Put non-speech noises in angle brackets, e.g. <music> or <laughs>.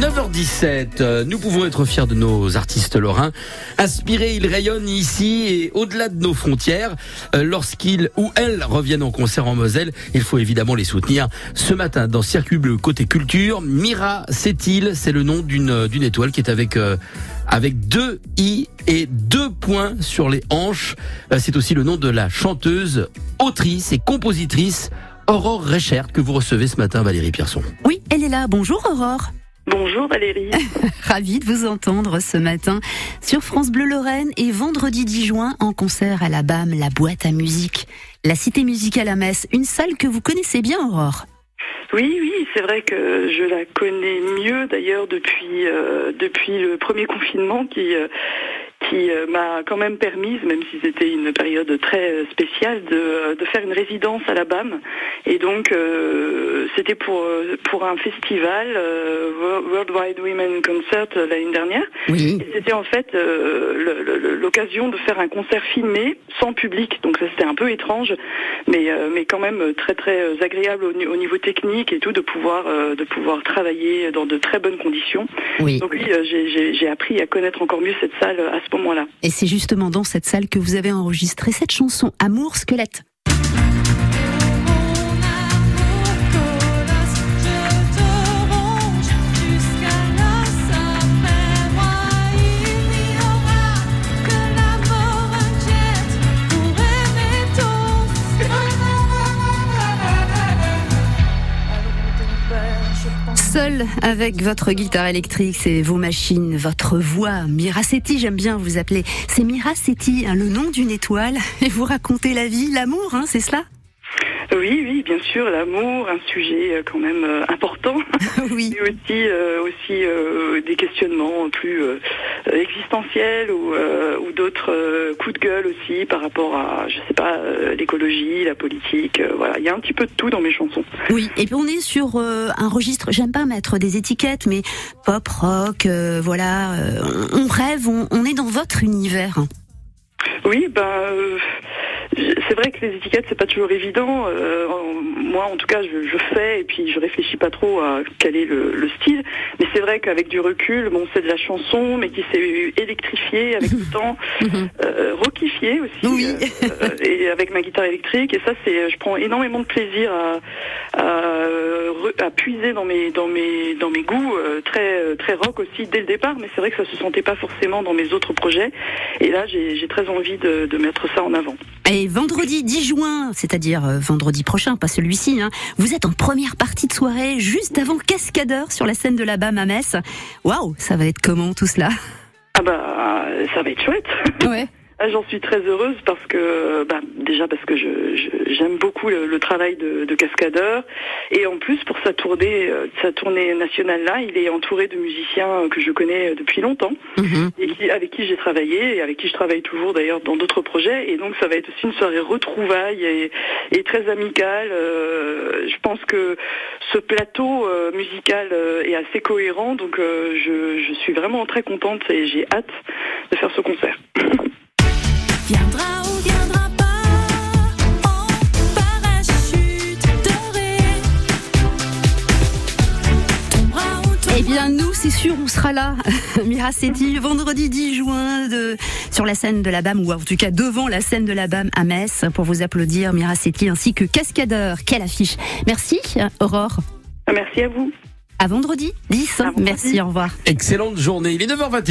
9h17, euh, nous pouvons être fiers de nos artistes lorrains. Inspirés, ils rayonnent ici et au-delà de nos frontières. Euh, lorsqu'ils ou elles reviennent en concert en Moselle, il faut évidemment les soutenir. Ce matin, dans Circuit Bleu côté culture, Mira Setil, c'est le nom d'une d'une étoile qui est avec euh, avec deux i et deux points sur les hanches. C'est aussi le nom de la chanteuse, autrice et compositrice Aurore Reichert que vous recevez ce matin, Valérie Pierson. Oui, elle est là. Bonjour Aurore. Bonjour Valérie. <laughs> Ravie de vous entendre ce matin sur France Bleu Lorraine et vendredi 10 juin en concert à la BAM, la boîte à musique, la cité musicale à Metz, une salle que vous connaissez bien Aurore. Oui, oui, c'est vrai que je la connais mieux d'ailleurs depuis euh, depuis le premier confinement qui euh, qui euh, m'a quand même permise, même si c'était une période très euh, spéciale, de, euh, de, faire une résidence à la BAM. Et donc, euh, c'était pour, pour un festival, euh, Worldwide Women Concert, l'année dernière. Oui. C'était en fait euh, l'occasion de faire un concert filmé, sans public. Donc ça, c'était un peu étrange, mais, mais quand même très très agréable au, au, niveau technique et tout, de pouvoir, de pouvoir travailler dans de très bonnes conditions. Oui. Donc oui, j'ai appris à connaître encore mieux cette salle à ce Et c'est justement dans cette salle que vous avez enregistré cette chanson Amour squelette. Seul avec votre guitare électrique, c'est vos machines, votre voix. Miracetti, j'aime bien vous appeler. C'est Miracetti, hein, le nom d'une étoile. <laughs> Et vous racontez la vie, l'amour, hein, c'est cela? Oui, oui, bien sûr, l'amour, un sujet euh, quand même euh, important. Oui. Et aussi, euh, aussi euh, des questionnements plus euh, existentiels ou, ou d'autres coups de gueule aussi par rapport à, je sais pas, l'écologie, la politique. voilà, il y a un petit peu de tout dans mes chansons. Oui, et puis on est sur un registre. J'aime pas mettre des étiquettes, mais pop, rock, voilà. on rêve, on, on, est dans votre univers. Oui, ben c'est vrai que les étiquettes c'est pas toujours évident. Euh, moi, en tout cas, je, je, fais et puis je réfléchis pas trop à quel est le, le style. Mais c'est vrai qu'avec du recul, bon, c'est de la chanson, mais qui s'est électrifiée avec le <laughs> temps, mhm. euh, rockifiée aussi, oui. euh, et avec ma guitare électrique. Et ça, c'est, je prends énormément de plaisir à, à, à, puiser dans mes dans mes dans mes goûts euh, très très rock aussi dès le départ. Mais c'est vrai que ça se sentait pas forcément dans mes autres projets. Et là, j'ai très envie de, de mettre ça en avant. Et vendredi 10 juin, c'est-à-dire euh, vendredi prochain, pas celui-ci, hein, vous êtes en première partie de soirée, juste avant Cascadeur sur la scène de la BAM à Metz. Waouh, ça va être comment tout cela? Ah bah, ça va être chouette. Ouais. <laughs> Ah, j'en suis très heureuse parce que, bah, déjà parce que je, j'aime beaucoup le, le, travail de, de, cascadeur et en plus pour sa tournée, euh, sa tournée nationale là, il est entouré de musiciens que je connais depuis longtemps mm-hmm. et qui, avec qui j'ai travaillé et avec qui je travaille toujours d'ailleurs dans d'autres projets et donc ça va être aussi une soirée retrouvaille et, et très amicale. Euh, je pense que ce plateau euh, musical euh, est assez cohérent donc je, je suis vraiment très contente et j'ai hâte de faire ce concert. <laughs> sûr, on sera là. <laughs> Miracetti, vendredi 10 juin, de, sur la scène de la BAM, ou en tout cas devant la scène de la BAM à Metz, pour vous applaudir, Miracetti, ainsi que Cascadeur. Quelle affiche. Merci, Aurore. Merci à vous. À vendredi 10. À vendredi. Merci, au revoir. Excellente journée. Il est 9h21.